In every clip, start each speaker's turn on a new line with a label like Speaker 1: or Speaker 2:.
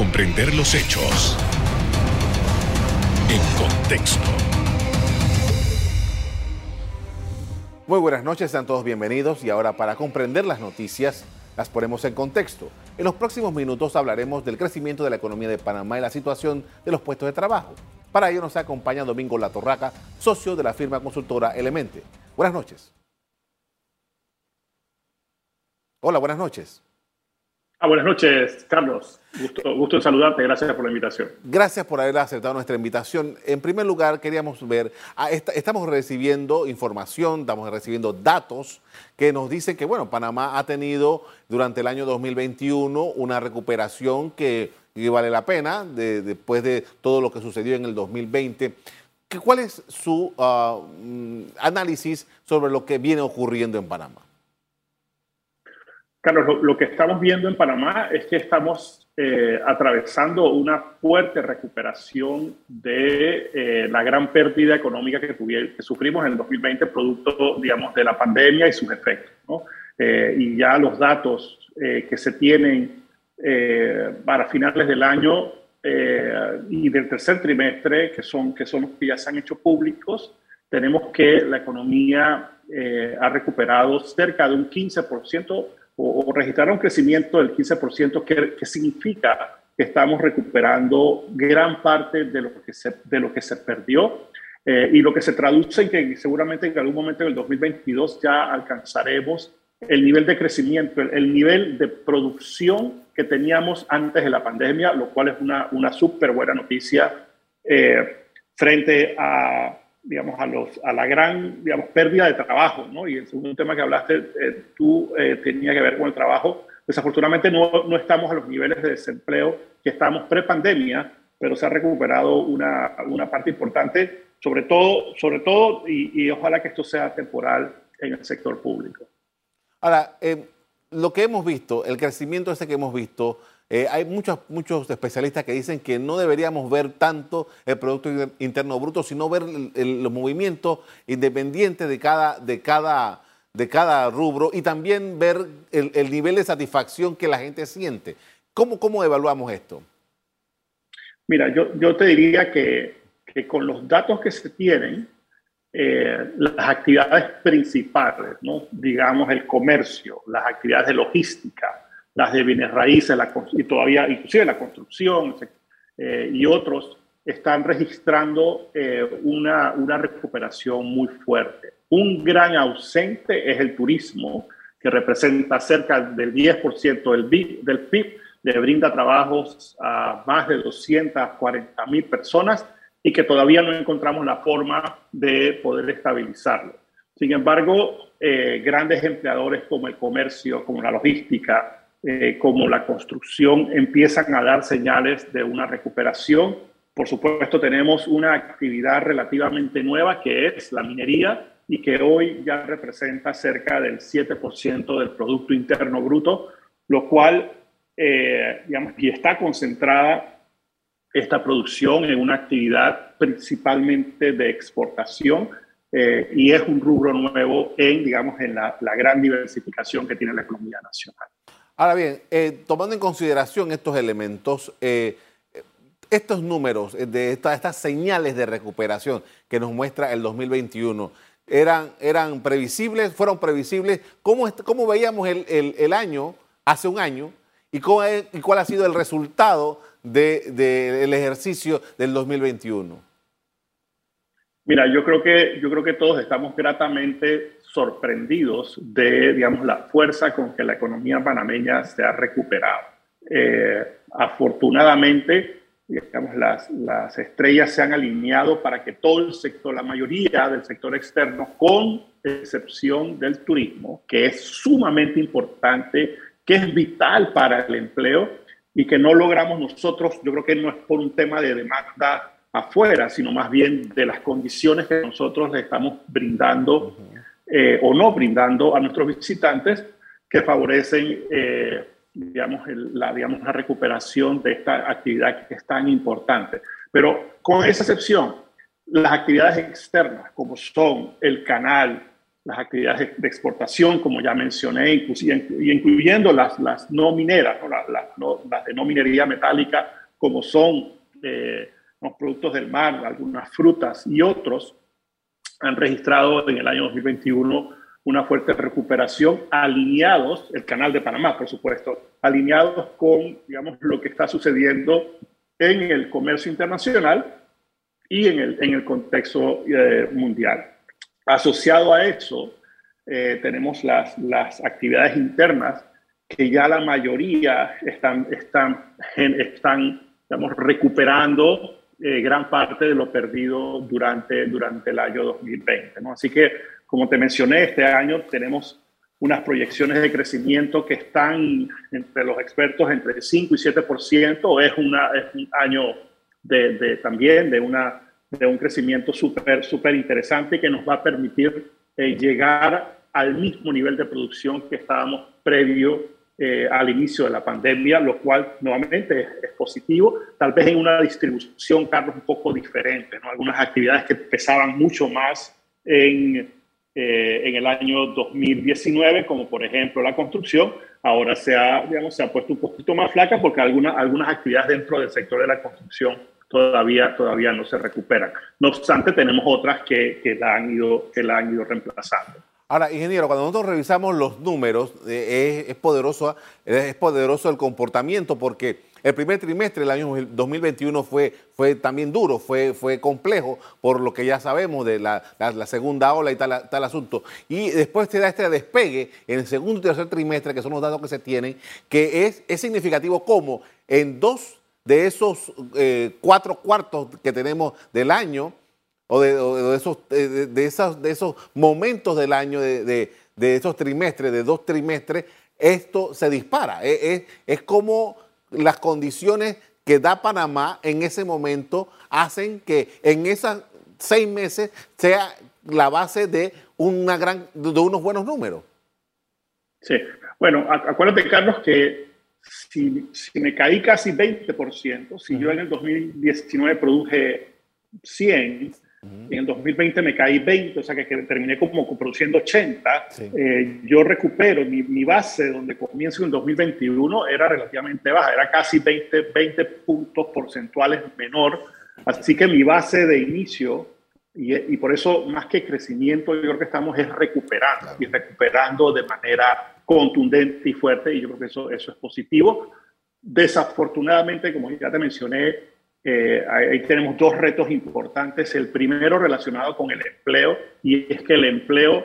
Speaker 1: comprender los hechos en contexto.
Speaker 2: Muy buenas noches, sean todos bienvenidos y ahora para comprender las noticias las ponemos en contexto. En los próximos minutos hablaremos del crecimiento de la economía de Panamá y la situación de los puestos de trabajo. Para ello nos acompaña Domingo Latorraca, socio de la firma consultora Elemente. Buenas noches. Hola, buenas noches.
Speaker 3: Ah, buenas noches, Carlos. Gusto, gusto en saludarte. Gracias por la invitación.
Speaker 2: Gracias por haber aceptado nuestra invitación. En primer lugar, queríamos ver, ah, estamos recibiendo información, estamos recibiendo datos que nos dicen que, bueno, Panamá ha tenido durante el año 2021 una recuperación que, vale la pena después de todo lo que sucedió en el 2020. ¿Cuál es su mm, análisis sobre lo que viene ocurriendo en Panamá?
Speaker 3: Carlos, lo, que estamos viendo en Panamá es que estamos eh, atravesando una fuerte recuperación de eh, la gran pérdida económica que, que sufrimos en el 2020 producto, digamos, de la pandemia y sus efectos. ¿no? Eh, y ya los datos que se tienen para finales del año y del tercer trimestre, que son, que son los que ya se han hecho públicos, tenemos que la economía ha recuperado cerca de un 15% o, registrar un crecimiento del 15%, que, que significa que estamos recuperando gran parte de lo que se, de lo que se perdió eh, y lo que se traduce en que seguramente en algún momento del 2022 ya alcanzaremos el nivel de crecimiento, el, nivel de producción que teníamos antes de la pandemia, lo cual es una, una súper buena noticia eh, frente a digamos, a, los, a la gran, digamos, pérdida de trabajo, ¿no? Y el segundo tema que hablaste, eh, tú eh, tenía que ver con el trabajo. Desafortunadamente no, no estamos a los niveles de desempleo que estamos pre-pandemia, pero se ha recuperado una, una, parte importante, sobre todo, sobre todo y, ojalá que esto sea temporal en el sector público.
Speaker 2: Ahora, eh, lo que hemos visto, el crecimiento ese que hemos visto, eh, hay muchos, muchos especialistas que dicen que no deberíamos ver tanto el Producto Interno Bruto, sino ver los movimientos independientes de cada, de, cada, de cada rubro y también ver el, nivel de satisfacción que la gente siente. ¿Cómo, cómo evaluamos esto?
Speaker 3: Mira, yo, yo te diría que, que con los datos que se tienen, eh, las actividades principales, digamos el comercio, las actividades de logística, las de bienes raíces, la, y todavía inclusive la construcción eh, y otros están registrando eh, una, una recuperación muy fuerte. Un gran ausente es el turismo, que representa cerca del 10% del, del PIB, le brinda trabajos a más de 240 mil personas y que todavía no encontramos la forma de poder estabilizarlo. Sin embargo, eh, grandes empleadores como el comercio, como la logística, eh, como la construcción empiezan a dar señales de una recuperación. Por supuesto, tenemos una actividad relativamente nueva que es la minería y que hoy ya representa cerca del 7% del Producto Interno Bruto, lo cual, eh, digamos, y está concentrada esta producción en una actividad principalmente de exportación eh, y es un rubro nuevo en, digamos, en la, la gran diversificación que tiene la economía nacional.
Speaker 2: Ahora bien, eh, tomando en consideración estos elementos, eh, estos números eh, de estas señales de recuperación que nos muestra el 2021, ¿eran, previsibles? ¿Fueron previsibles? ¿Cómo, veíamos el, año hace un año? ¿Y, cuál ha sido el resultado del ejercicio del 2021?
Speaker 3: Mira, yo creo que todos estamos gratamente sorprendidos de, digamos, la fuerza con que la economía panameña se ha recuperado. Eh, afortunadamente, digamos, las, las estrellas se han alineado para que todo el sector, la mayoría del sector externo, con excepción del turismo, que es sumamente importante, que es vital para el empleo y que no logramos nosotros, yo creo que no es por un tema de demanda afuera, sino más bien de las condiciones que nosotros le estamos brindando eh, o no brindando a nuestros visitantes que favorecen, eh, digamos, la, digamos, la recuperación de esta actividad que es tan importante. Pero con esa excepción, las actividades externas, como son el canal, las actividades de exportación, como ya mencioné, incluyendo las, las no mineras, ¿no? las de no minería metálica, como son eh, los productos del mar, algunas frutas y otros, han registrado en el año 2021 una fuerte recuperación, alineados, el canal de Panamá, por supuesto, alineados con, digamos, lo que está sucediendo en el comercio internacional y en el, en el contexto eh, mundial. Asociado a eso, eh, tenemos las, las actividades internas que ya la mayoría están, están, están digamos, recuperando eh, gran parte de lo perdido durante, durante el año 2020. ¿no? Así que, como te mencioné, este año tenemos unas proyecciones de crecimiento que están entre los expertos entre 5 y 7%. Es, una, es un año de, de, también de, una, de un crecimiento súper súper interesante que nos va a permitir eh, llegar al mismo nivel de producción que estábamos previo eh, al inicio de la pandemia, lo cual nuevamente es, positivo, tal vez en una distribución, Carlos, un poco diferente, ¿no? algunas actividades que pesaban mucho más en, eh, en el año 2019, como por ejemplo la construcción, ahora se ha, digamos, se ha puesto un poquito más flaca porque algunas, algunas actividades dentro del sector de la construcción todavía, todavía no se recuperan. No obstante, tenemos otras que, que, la, han ido, que la han ido reemplazando.
Speaker 2: Ahora, ingeniero, cuando nosotros revisamos los números, eh, es, poderoso, es poderoso el comportamiento porque el primer trimestre del año 2021 fue, fue también duro, fue, fue complejo, por lo que ya sabemos de la, segunda ola y tal, tal, asunto. Y después te da este despegue en el segundo y tercer trimestre, que son los datos que se tienen, que es, es significativo como en dos de esos eh, cuatro cuartos que tenemos del año, o de, esos, de, esos, de esos momentos del año, de, esos trimestres, de dos trimestres, esto se dispara. Es, es, como las condiciones que da Panamá en ese momento hacen que en esos seis meses sea la base de, una gran, de unos buenos números.
Speaker 3: Sí, bueno, acuérdate, Carlos, que si, si me caí casi 20%, si yo en el 2019 produje 100, en el 2020 me caí 20, o sea que, terminé como produciendo 80. Eh, yo recupero mi, mi, base donde comienzo en 2021 era relativamente baja, era casi 20, 20 puntos porcentuales menor. Así que mi base de inicio, y, y, por eso más que crecimiento, yo creo que estamos es recuperando y recuperando de manera contundente y fuerte, y yo creo que eso, eso es positivo. Desafortunadamente, como ya te mencioné, eh, ahí tenemos dos retos importantes. El primero relacionado con el empleo, y es que el empleo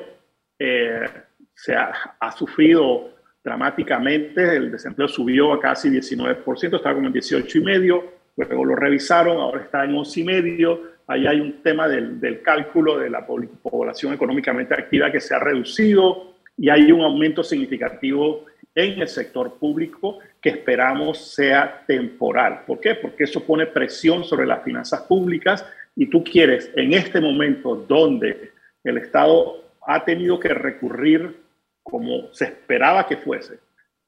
Speaker 3: eh, se ha, ha, sufrido dramáticamente. El desempleo subió a casi 19%, estaba como en 18,5%, luego lo revisaron, ahora está en 11,5%. Ahí hay un tema del, del cálculo de la población económicamente activa que se ha reducido y hay un aumento significativo en el sector público que esperamos sea temporal. ¿Por qué? Porque eso pone presión sobre las finanzas públicas y tú quieres en este momento donde el Estado ha tenido que recurrir, como se esperaba que fuese,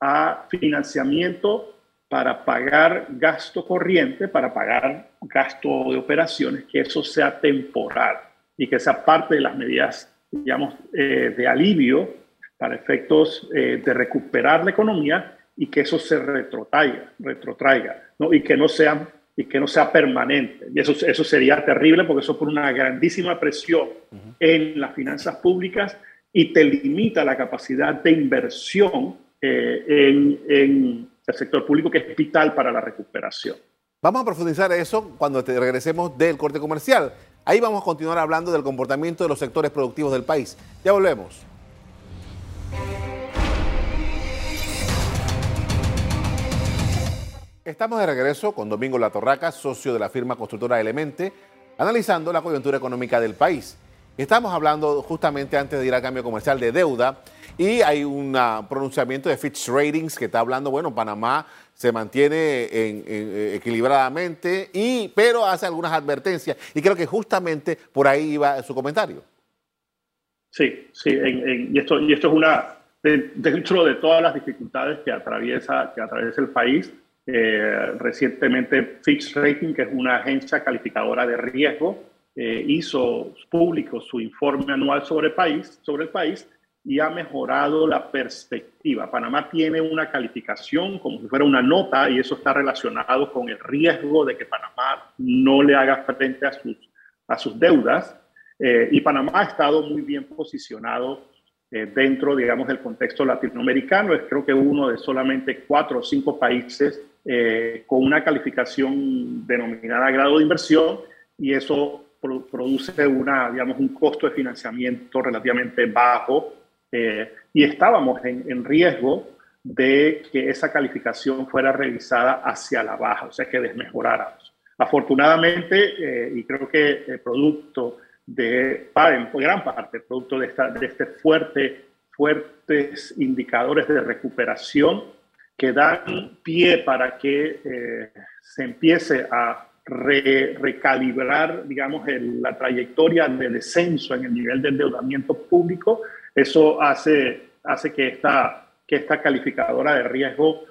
Speaker 3: a financiamiento para pagar gasto corriente, para pagar gasto de operaciones, que eso sea temporal y que sea parte de las medidas, digamos, eh, de alivio para efectos eh, de recuperar la economía y que eso se retrotraiga, retrotraiga ¿no? y, que no sea, y que no sea permanente. Y eso, eso sería terrible porque eso pone una grandísima presión en las finanzas públicas y te limita la capacidad de inversión eh, en, en el sector público que es vital para la recuperación.
Speaker 2: Vamos a profundizar eso cuando te regresemos del corte comercial. Ahí vamos a continuar hablando del comportamiento de los sectores productivos del país. Ya volvemos. Estamos de regreso con Domingo Latorraca, socio de la firma constructora Elemente, analizando la coyuntura económica del país. Estamos hablando justamente antes de ir al cambio comercial de deuda y hay un pronunciamiento de Fitch Ratings que está hablando, bueno, Panamá se mantiene equilibradamente, y, pero hace algunas advertencias y creo que justamente por ahí iba su comentario.
Speaker 3: Sí, sí, y, esto, y esto es una, dentro de todas las dificultades que atraviesa, que atraviesa el país, eh, recientemente Fitch Rating, que es una agencia calificadora de riesgo, hizo público su informe anual sobre, país, sobre el país y ha mejorado la perspectiva. Panamá tiene una calificación como si fuera una nota y eso está relacionado con el riesgo de que Panamá no le haga frente a sus, a sus deudas. Eh, y Panamá ha estado muy bien posicionado eh, dentro, digamos, del contexto latinoamericano. Es creo que uno de solamente cuatro o cinco países eh, con una calificación denominada grado de inversión y eso produce una, digamos, un costo de financiamiento relativamente bajo eh, y estábamos en, riesgo de que esa calificación fuera revisada hacia la baja, o sea, que desmejoráramos. Afortunadamente, eh, y creo que el producto de, gran parte, producto de, esta, este fuerte, fuertes indicadores de recuperación que dan pie para que eh, se empiece a recalibrar, digamos, la trayectoria de descenso en el nivel de endeudamiento público. Eso hace, hace que, esta, que esta calificadora de riesgo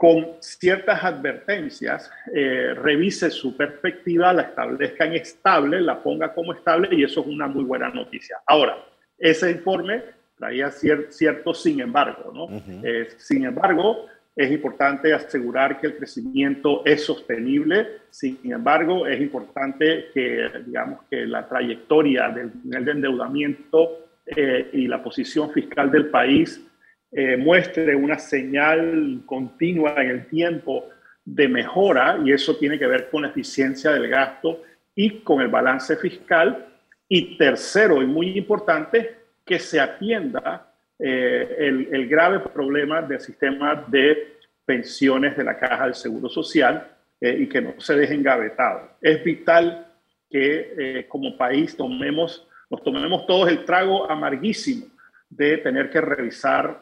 Speaker 3: con ciertas advertencias, eh, revise su perspectiva, la establezca en estable, la ponga como estable y eso es una muy buena noticia. Ahora, ese informe traía cierto sin embargo, ¿no? Eh, sin embargo, es importante asegurar que el crecimiento es sostenible. Sin embargo, es importante que, digamos, que la trayectoria del nivel de endeudamiento eh, y la posición fiscal del país eh, muestre una señal continua en el tiempo de mejora, y eso tiene que ver con la eficiencia del gasto y con el balance fiscal. Y tercero, y muy importante, que se atienda eh, el, grave problema del sistema de pensiones de la Caja del Seguro Social y que no se deje engavetado. Es vital que como país tomemos nos tomemos todos el trago amarguísimo de tener que revisar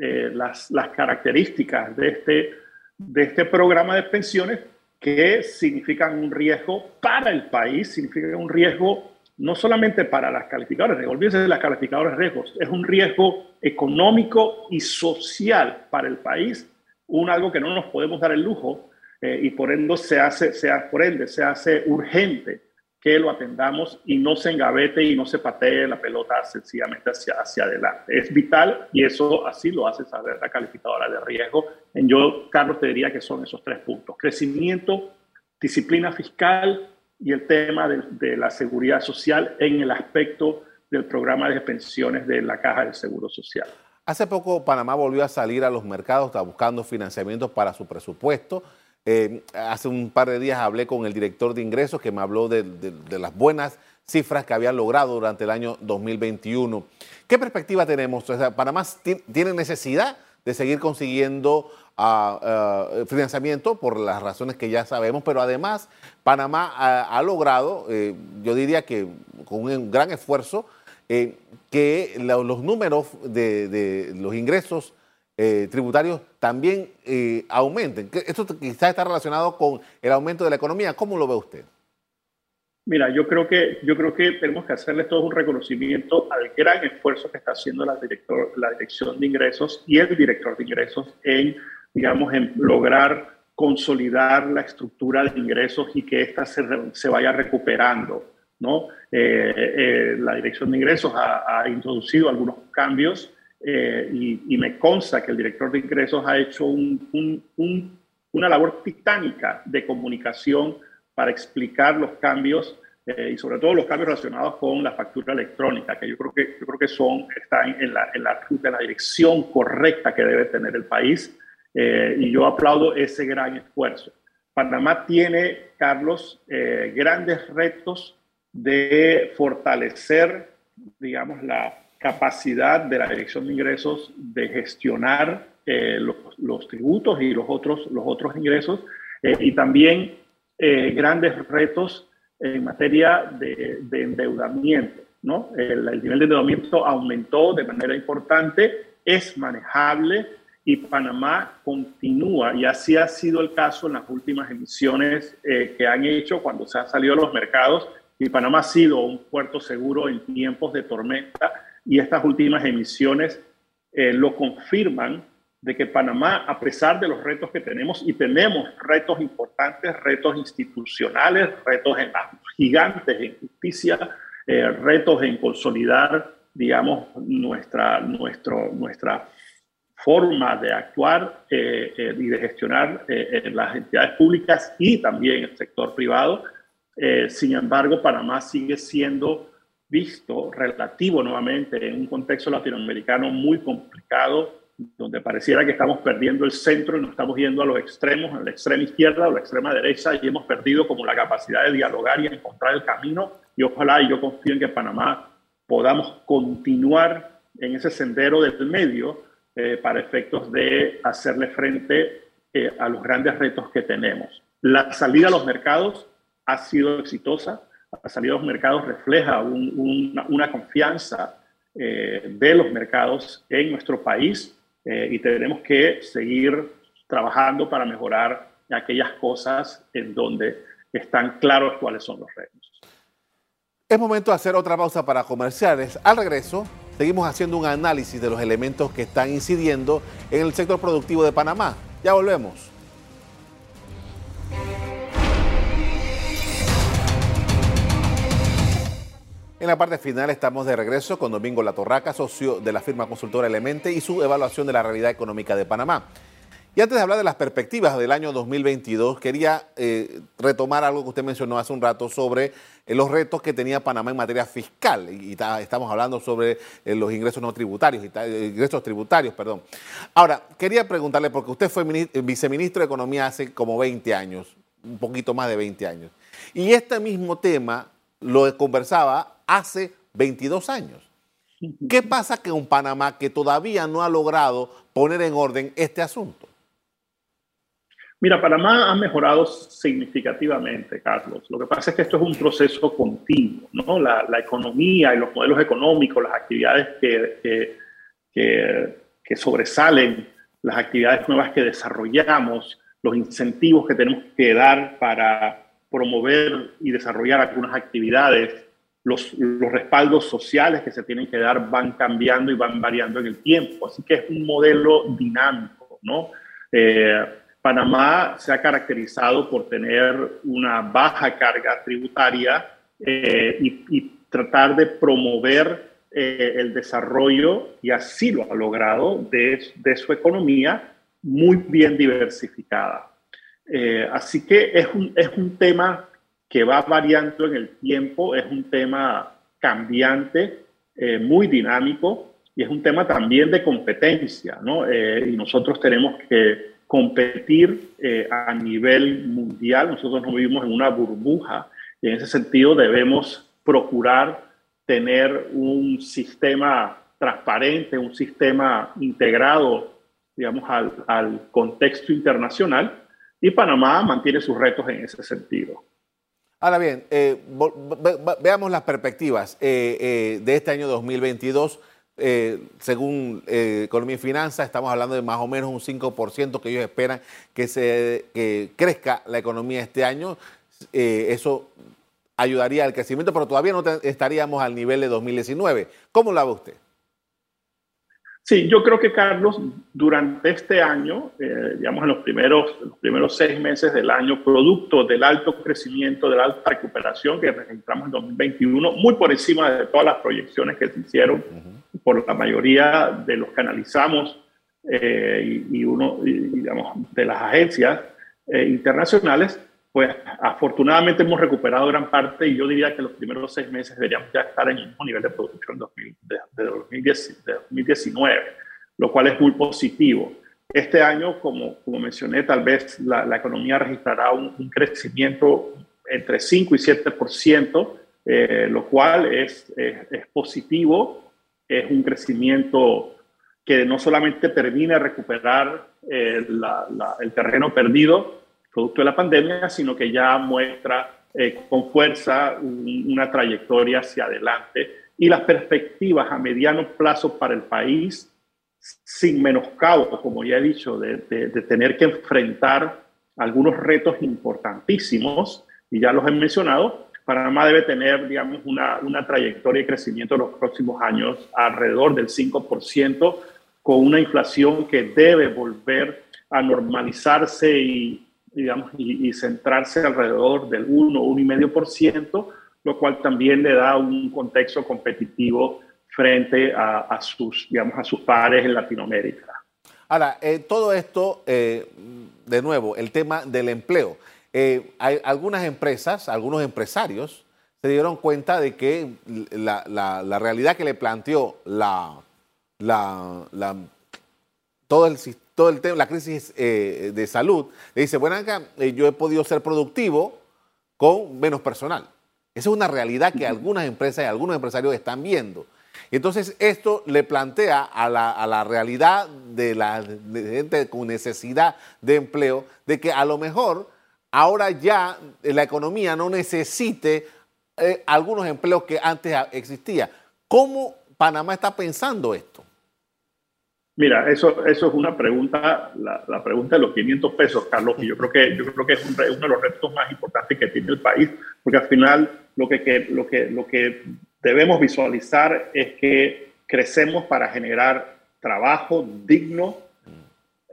Speaker 3: eh, las, las, características de este, de este programa de pensiones que significan un riesgo para el país, significan un riesgo no solamente para las calificadoras de olvídense de las calificadoras de riesgos, es un riesgo económico y social para el país, un algo que no nos podemos dar el lujo eh, y por ende se hace, sea, por ende se hace urgente que lo atendamos y no se engavete y no se patee la pelota sencillamente hacia, hacia adelante. Es vital y eso así lo hace saber la calificadora de riesgo. En yo, Carlos, te diría que son esos tres puntos. Crecimiento, disciplina fiscal y el tema de, de la seguridad social en el aspecto del programa de pensiones de la Caja del Seguro Social.
Speaker 2: Hace poco Panamá volvió a salir a los mercados, está buscando financiamiento para su presupuesto. Eh, hace un par de días hablé con el director de ingresos que me habló de, las buenas cifras que habían logrado durante el año 2021. ¿Qué perspectiva tenemos? Panamá tiene necesidad de seguir consiguiendo ah, ah, financiamiento por las razones que ya sabemos, pero además Panamá ha, logrado, eh, yo diría que con un gran esfuerzo, eh, que los números de los ingresos eh, tributarios también eh, aumenten. Esto quizás está relacionado con el aumento de la economía. ¿Cómo lo ve usted?
Speaker 3: Mira, yo creo que, yo creo que tenemos que hacerle todo un reconocimiento al gran esfuerzo que está haciendo la, director, la Dirección de Ingresos y el director de ingresos en, digamos, en lograr consolidar la estructura de ingresos y que ésta se, se vaya recuperando. ¿no? Eh, la Dirección de Ingresos ha, ha introducido algunos cambios eh, y, me consta que el director de ingresos ha hecho una labor titánica de comunicación para explicar los cambios eh, y sobre todo los cambios relacionados con la factura electrónica, que yo creo que, yo creo que son, están en la, en la, en la dirección correcta que debe tener el país. Eh, y yo aplaudo ese gran esfuerzo. Panamá tiene, Carlos, grandes retos de fortalecer, digamos, la, capacidad de la Dirección de Ingresos de gestionar eh, los, tributos y los otros, los otros ingresos eh, y también eh, grandes retos en materia de, endeudamiento. ¿no? El, nivel de endeudamiento aumentó de manera importante, es manejable y Panamá continúa, y así ha sido el caso en las últimas emisiones que han hecho cuando se han salido a los mercados, y Panamá ha sido un puerto seguro en tiempos de tormenta y estas últimas emisiones eh, lo confirman de que Panamá, a pesar de los retos que tenemos, y tenemos retos importantes, retos institucionales, retos en gigantes en justicia, eh, retos en consolidar, digamos, nuestra, nuestro, nuestra forma de actuar eh, y de gestionar las entidades públicas y también el sector privado. sin embargo, Panamá sigue siendo visto relativo nuevamente en un contexto latinoamericano muy complicado, donde pareciera que estamos perdiendo el centro y nos estamos yendo a los extremos, a la extrema izquierda o la extrema derecha, y hemos perdido como la capacidad de dialogar y encontrar el camino. Y ojalá, y yo confío en que Panamá podamos continuar en ese sendero del medio eh, para efectos de hacerle frente eh, a los grandes retos que tenemos. La salida a los mercados ha sido exitosa. La salida a los mercados refleja una, confianza eh, de los mercados en nuestro país eh, y tenemos que seguir trabajando para mejorar aquellas cosas en donde están claros cuáles son los retos.
Speaker 2: Es momento de hacer otra pausa para comerciales. Al regreso, seguimos haciendo un análisis de los elementos que están incidiendo en el sector productivo de Panamá. Ya volvemos. En la parte final estamos de regreso con Domingo Latorraca, socio de la firma consultora Elemente y su evaluación de la realidad económica de Panamá. Y antes de hablar de las perspectivas del año 2022, quería eh, retomar algo que usted mencionó hace un rato sobre eh, los retos que tenía Panamá en materia fiscal. Y, estamos hablando sobre eh, los ingresos no tributarios, ingresos tributarios, perdón. Ahora, quería preguntarle, porque usted fue viceministro de Economía hace como 20 años, un poquito más de 20 años. Y este mismo tema lo conversaba hace 22 años. ¿Qué pasa con Panamá que todavía no ha logrado poner en orden este asunto?
Speaker 3: Mira, Panamá ha mejorado significativamente, Carlos. Lo que pasa es que esto es un proceso continuo, ¿no? La, economía y los modelos económicos, las actividades que, que, sobresalen, las actividades nuevas que desarrollamos, los incentivos que tenemos que dar para promover y desarrollar algunas actividades, los, respaldos sociales que se tienen que dar van cambiando y van variando en el tiempo. Así que es un modelo dinámico, ¿no? Eh, Panamá se ha caracterizado por tener una baja carga tributaria eh, y, tratar de promover eh, el desarrollo, y así lo ha logrado, de, de su economía muy bien diversificada. así que es un, es un tema que va variando en el tiempo, es un tema cambiante, eh, muy dinámico y es un tema también de competencia, ¿no? Eh, y nosotros tenemos que competir eh, a nivel mundial, nosotros no vivimos en una burbuja y en ese sentido debemos procurar tener un sistema transparente, un sistema integrado, digamos, al, al contexto internacional y Panamá mantiene sus retos en ese sentido.
Speaker 2: Ahora bien, eh, veamos las perspectivas eh, eh, de este año 2022. según Economía y Finanzas, estamos hablando de más o menos un 5% que ellos esperan que, se, que crezca la economía este año. eso ayudaría al crecimiento, pero todavía no estaríamos al nivel de 2019. ¿Cómo lo ve usted?
Speaker 3: Sí, yo creo que Carlos, durante este año, eh, digamos en los primeros, los primeros seis meses del año, producto del alto crecimiento, de la alta recuperación que registramos en 2021, muy por encima de todas las proyecciones que se hicieron por la mayoría de los que analizamos eh, y, uno, digamos, de las agencias eh, internacionales, pues afortunadamente hemos recuperado gran parte y yo diría que los primeros seis meses deberíamos ya estar en el mismo nivel de producción de, 2019, lo cual es muy positivo. Este año, como, como mencioné, tal vez la, la economía registrará un, crecimiento entre 5 y 7%, eh, lo cual es, es, positivo, es un crecimiento que no solamente termina de recuperar eh, el terreno perdido, producto de la pandemia, sino que ya muestra eh, con fuerza una trayectoria hacia adelante y las perspectivas a mediano plazo para el país, sin menoscabo, como ya he dicho, de, tener que enfrentar algunos retos importantísimos, y ya los he mencionado, Panamá debe tener, digamos, una, una trayectoria de crecimiento en los próximos años alrededor del 5%, con una inflación que debe volver a normalizarse y, digamos, y, centrarse alrededor del 1, 1,5%, lo cual también le da un contexto competitivo frente a, sus, digamos, a sus pares en Latinoamérica.
Speaker 2: Ahora, eh, todo esto, eh, de nuevo, el tema del empleo. Eh, hay algunas empresas, algunos empresarios, se dieron cuenta de que la, la realidad que le planteó la, la, la, todo el, todo el tema, la crisis eh, de salud, le dice, bueno, acá eh, yo he podido ser productivo con menos personal. Esa es una realidad que algunas empresas y algunos empresarios están viendo. Entonces, esto le plantea a la, a la realidad de la gente con necesidad de empleo, de que a lo mejor ahora ya la economía no necesite eh, algunos empleos que antes existían. ¿Cómo Panamá está pensando esto?
Speaker 3: Mira, eso, eso es una pregunta, la, pregunta de los 500 pesos, Carlos, que yo creo que, yo creo que es uno de los retos más importantes que tiene el país, porque al final lo que, lo que, lo que debemos visualizar es que crecemos para generar trabajo digno,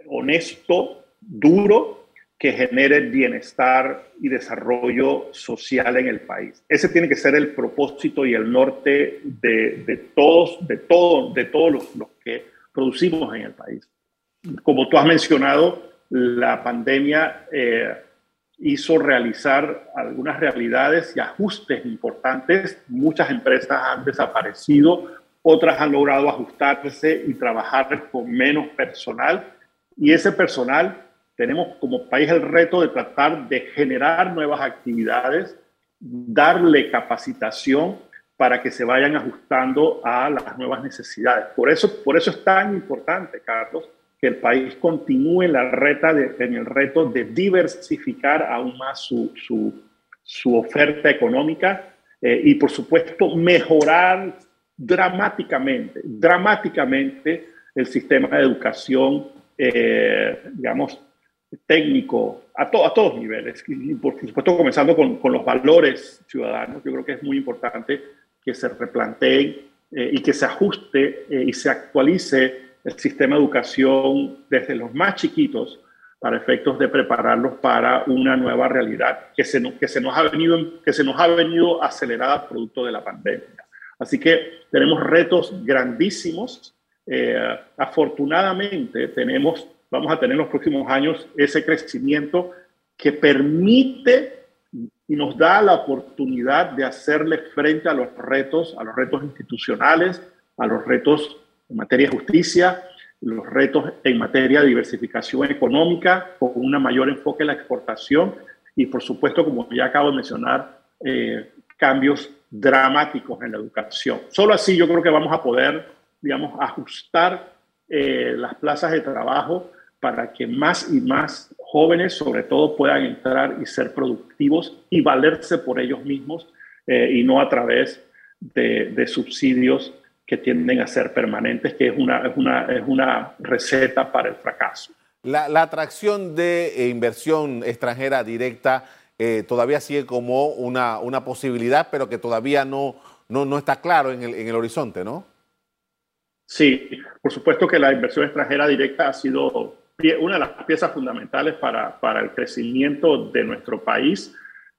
Speaker 3: honesto, duro, que genere bienestar y desarrollo social en el país. Ese tiene que ser el propósito y el norte de, de todos, de, todo, de todos los, los que producimos en el país. Como tú has mencionado, la pandemia eh, hizo realizar algunas realidades y ajustes importantes. Muchas empresas han desaparecido, otras han logrado ajustarse y trabajar con menos personal. Y ese personal tenemos como país el reto de tratar de generar nuevas actividades, darle capacitación para que se vayan ajustando a las nuevas necesidades. Por eso, por eso es tan importante, Carlos, que el país continúe en, el reto de diversificar aún más su, oferta económica eh, y, por supuesto, mejorar dramáticamente, dramáticamente el sistema de educación, eh, digamos, técnico a, todos niveles, y por supuesto comenzando con, los valores ciudadanos. Yo creo que es muy importante que se replanteen eh, y que se ajuste eh, y se actualice el sistema de educación desde los más chiquitos para efectos de prepararlos para una nueva realidad que se, que se, nos, ha venido, que se nos ha venido acelerada producto de la pandemia. Así que tenemos retos grandísimos. Eh, afortunadamente tenemos, vamos a tener en los próximos años ese crecimiento que permite y nos da la oportunidad de hacerle frente a los retos, a los retos institucionales, a los retos en materia de justicia, los retos en materia de diversificación económica, con un mayor enfoque en la exportación y, por supuesto, como ya acabo de mencionar, eh, cambios dramáticos en la educación. Solo así yo creo que vamos a poder, digamos, ajustar eh, las plazas de trabajo para que más y más jóvenes, sobre todo, puedan entrar y ser productivos y valerse por ellos mismos eh, y no a través de, subsidios que tienden a ser permanentes, que es una, es una, es una receta para el fracaso.
Speaker 2: La, atracción de eh, inversión extranjera directa eh, todavía sigue como una, una posibilidad, pero que todavía no, no, no está claro en el, en el horizonte, ¿no?
Speaker 3: Sí, por supuesto que la inversión extranjera directa ha sido una de las piezas fundamentales para, para el crecimiento de nuestro país.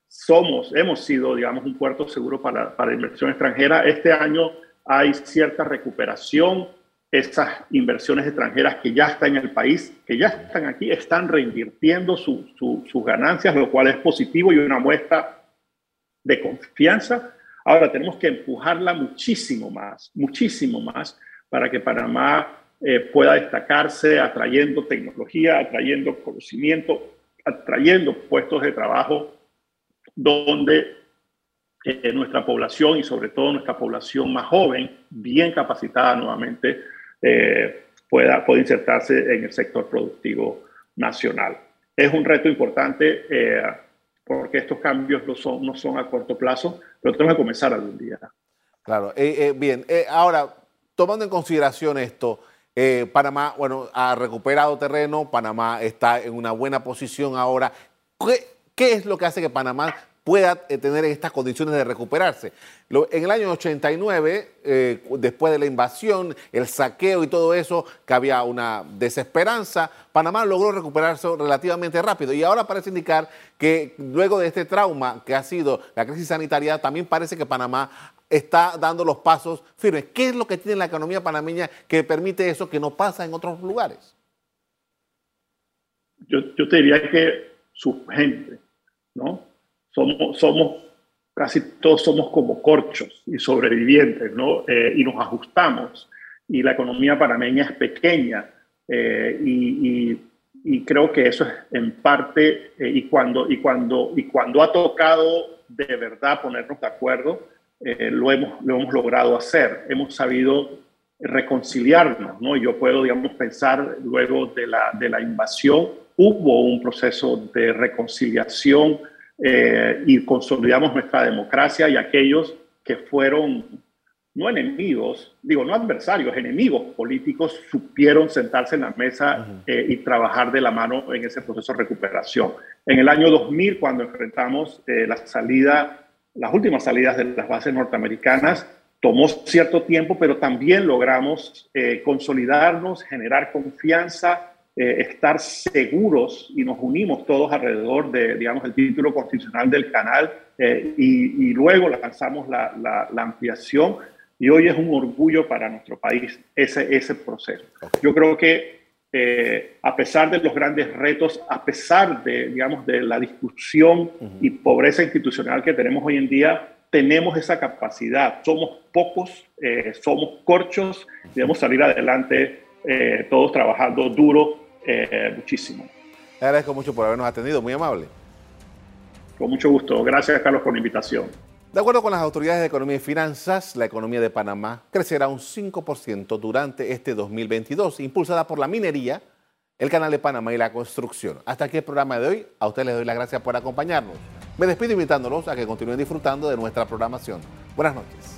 Speaker 3: Somos, hemos sido, digamos, un puerto seguro para, para inversión extranjera. Este año hay cierta recuperación. Esas inversiones extranjeras que ya están en el país, que ya están aquí, están reinvirtiendo sus ganancias, lo cual es positivo y una muestra de confianza. Ahora tenemos que empujarla muchísimo más, muchísimo más, para que Panamá eh, pueda destacarse atrayendo tecnología, atrayendo conocimiento, atrayendo puestos de trabajo donde eh, nuestra población y sobre todo nuestra población más joven, bien capacitada nuevamente, eh, pueda, pueda insertarse en el sector productivo nacional. Es un reto importante porque estos cambios no son, no son a corto plazo, pero tenemos que comenzar algún día.
Speaker 2: Claro, bien, ahora, tomando en consideración esto, eh, Panamá, bueno, ha recuperado terreno, Panamá está en una buena posición ahora. ¿Qué, es lo que hace que Panamá pueda eh, tener estas condiciones de recuperarse. en el año 89, eh, después de la invasión, el saqueo y todo eso, que había una desesperanza, Panamá logró recuperarse relativamente rápido y ahora parece indicar que luego de este trauma que ha sido la crisis sanitaria, también parece que Panamá está dando los pasos firmes. ¿Qué es lo que tiene la economía panameña que permite eso que no pasa en otros lugares?
Speaker 3: Yo, yo te diría que su gente, ¿no? Somos, somos, casi todos somos como corchos y sobrevivientes, ¿no? Eh, y nos ajustamos. Y la economía panameña es pequeña. Eh, y, y, creo que eso es en parte, eh, y, cuando, y, cuando, y cuando ha tocado de verdad ponernos de acuerdo, lo, hemos, lo hemos logrado hacer. Hemos sabido reconciliarnos, ¿no? Yo puedo, digamos, pensar luego de la, de la invasión, hubo un proceso de reconciliación eh, y consolidamos nuestra democracia y aquellos que fueron no enemigos, digo, no adversarios, enemigos políticos, supieron sentarse en la mesa eh, y trabajar de la mano en ese proceso de recuperación. En el año 2000, cuando enfrentamos eh, la salida, las últimas salidas de las bases norteamericanas, tomó cierto tiempo, pero también logramos consolidarnos, generar confianza, eh, estar seguros y nos unimos todos alrededor de, digamos, el título constitucional del canal eh, y, luego lanzamos la, la, ampliación y hoy es un orgullo para nuestro país ese, ese proceso. Yo creo que eh, a pesar de los grandes retos, a pesar de, digamos, de la discusión y pobreza institucional que tenemos hoy en día, tenemos esa capacidad. Somos pocos, somos corchos, debemos salir adelante todos trabajando duro eh, muchísimo.
Speaker 2: Le agradezco mucho por habernos atendido, muy amable.
Speaker 3: Con mucho gusto. Gracias, Carlos, por la invitación.
Speaker 2: De acuerdo con las autoridades de Economía y Finanzas, la economía de Panamá crecerá un 5% durante este 2022, impulsada por la minería, el Canal de Panamá y la construcción. Hasta aquí el programa de hoy. A ustedes les doy las gracias por acompañarnos. Me despido invitándolos a que continúen disfrutando de nuestra programación. Buenas noches.